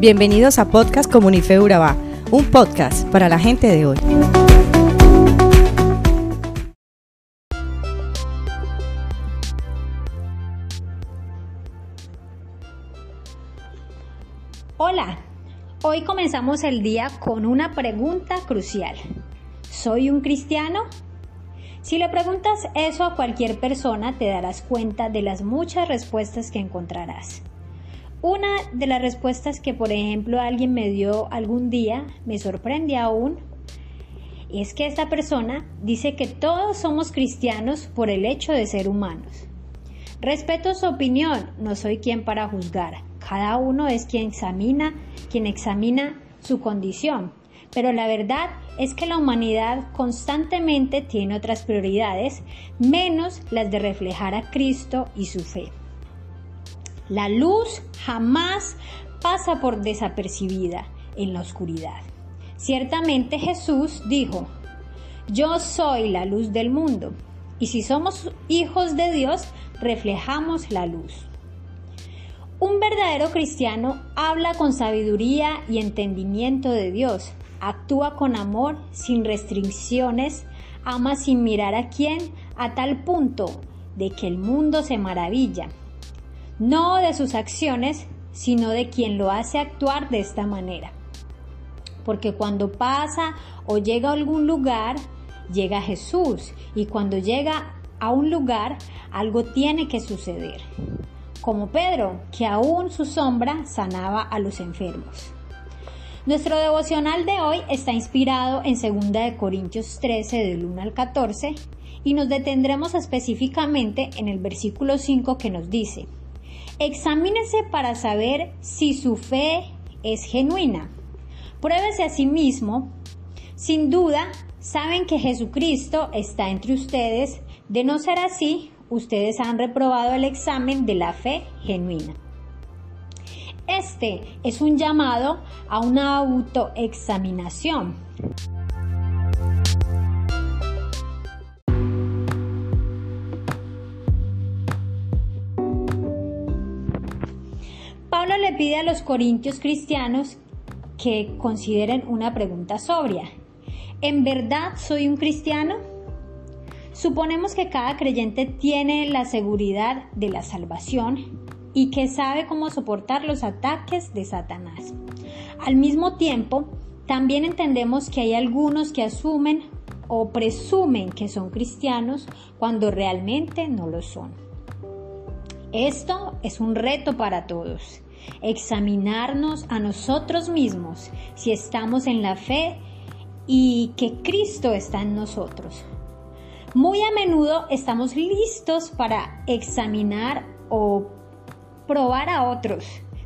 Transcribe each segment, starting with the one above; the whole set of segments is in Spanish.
Bienvenidos a Podcast Comunife Urabá, un podcast para la gente de hoy. Hola, hoy comenzamos el día con una pregunta crucial. ¿Soy un cristiano? Si le preguntas eso a cualquier persona te darás cuenta de las muchas respuestas que encontrarás. Una de las respuestas que, por ejemplo, alguien me dio algún día, me sorprende aún, es que esta persona dice que todos somos cristianos por el hecho de ser humanos. Respeto su opinión, no soy quien para juzgar. Cada uno es quien examina, quien examina su condición. Pero la verdad es que la humanidad constantemente tiene otras prioridades, menos las de reflejar a Cristo y su fe. La luz jamás pasa por desapercibida en la oscuridad. Ciertamente Jesús dijo, yo soy la luz del mundo, y si somos hijos de Dios, reflejamos la luz. Un verdadero cristiano habla con sabiduría y entendimiento de Dios, actúa con amor, sin restricciones, ama sin mirar a quién, a tal punto de que el mundo se maravilla no de sus acciones, sino de quien lo hace actuar de esta manera. Porque cuando pasa o llega a algún lugar, llega Jesús y cuando llega a un lugar, algo tiene que suceder. Como Pedro, que aún su sombra sanaba a los enfermos. Nuestro devocional de hoy está inspirado en 2 Corintios 13 del 1 al 14 y nos detendremos específicamente en el versículo 5 que nos dice, Examínese para saber si su fe es genuina. Pruébese a sí mismo. Sin duda, saben que Jesucristo está entre ustedes. De no ser así, ustedes han reprobado el examen de la fe genuina. Este es un llamado a una autoexaminación. Le pide a los corintios cristianos que consideren una pregunta sobria. ¿En verdad soy un cristiano? Suponemos que cada creyente tiene la seguridad de la salvación y que sabe cómo soportar los ataques de Satanás. Al mismo tiempo, también entendemos que hay algunos que asumen o presumen que son cristianos cuando realmente no lo son. Esto es un reto para todos examinarnos a nosotros mismos si estamos en la fe y que Cristo está en nosotros. Muy a menudo estamos listos para examinar o probar a otros,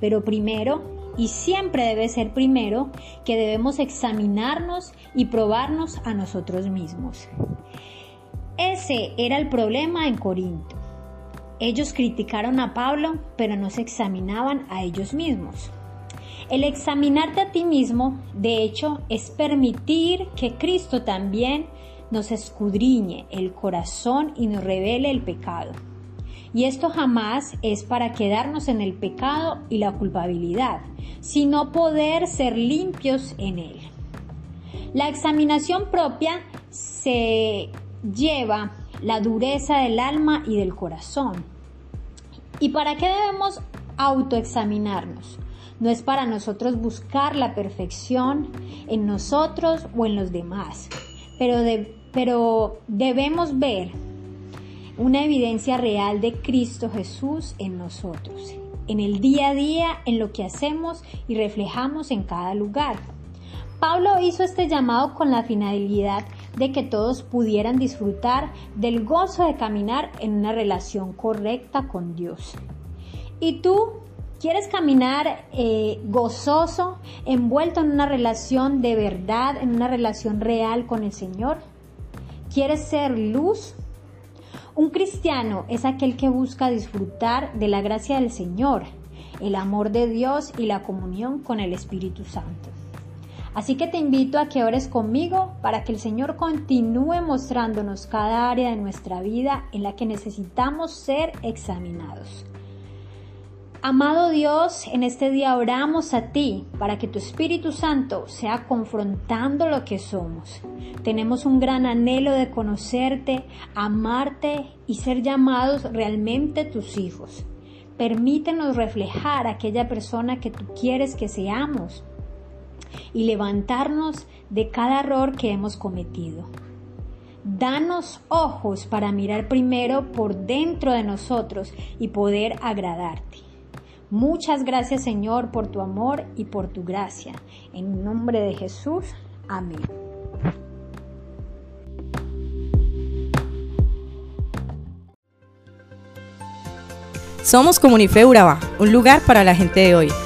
pero primero, y siempre debe ser primero, que debemos examinarnos y probarnos a nosotros mismos. Ese era el problema en Corinto. Ellos criticaron a Pablo, pero no se examinaban a ellos mismos. El examinarte a ti mismo, de hecho, es permitir que Cristo también nos escudriñe el corazón y nos revele el pecado. Y esto jamás es para quedarnos en el pecado y la culpabilidad, sino poder ser limpios en él. La examinación propia se lleva la dureza del alma y del corazón. ¿Y para qué debemos autoexaminarnos? No es para nosotros buscar la perfección en nosotros o en los demás, pero, pero debemos ver una evidencia real de Cristo Jesús en nosotros, en el día a día, en lo que hacemos y reflejamos en cada lugar. Pablo hizo este llamado con la finalidad de que todos pudieran disfrutar del gozo de caminar en una relación correcta con Dios. ¿Y tú quieres caminar eh, gozoso, envuelto en una relación de verdad, en una relación real con el Señor? ¿Quieres ser luz? Un cristiano es aquel que busca disfrutar de la gracia del Señor, el amor de Dios y la comunión con el Espíritu Santo. Así que te invito a que ores conmigo para que el Señor continúe mostrándonos cada área de nuestra vida en la que necesitamos ser examinados. Amado Dios, en este día oramos a ti para que tu Espíritu Santo sea confrontando lo que somos. Tenemos un gran anhelo de conocerte, amarte y ser llamados realmente tus hijos. Permítenos reflejar aquella persona que tú quieres que seamos y levantarnos de cada error que hemos cometido. Danos ojos para mirar primero por dentro de nosotros y poder agradarte. Muchas gracias Señor por tu amor y por tu gracia. En nombre de Jesús. Amén. Somos Comunife Urabá, un lugar para la gente de hoy.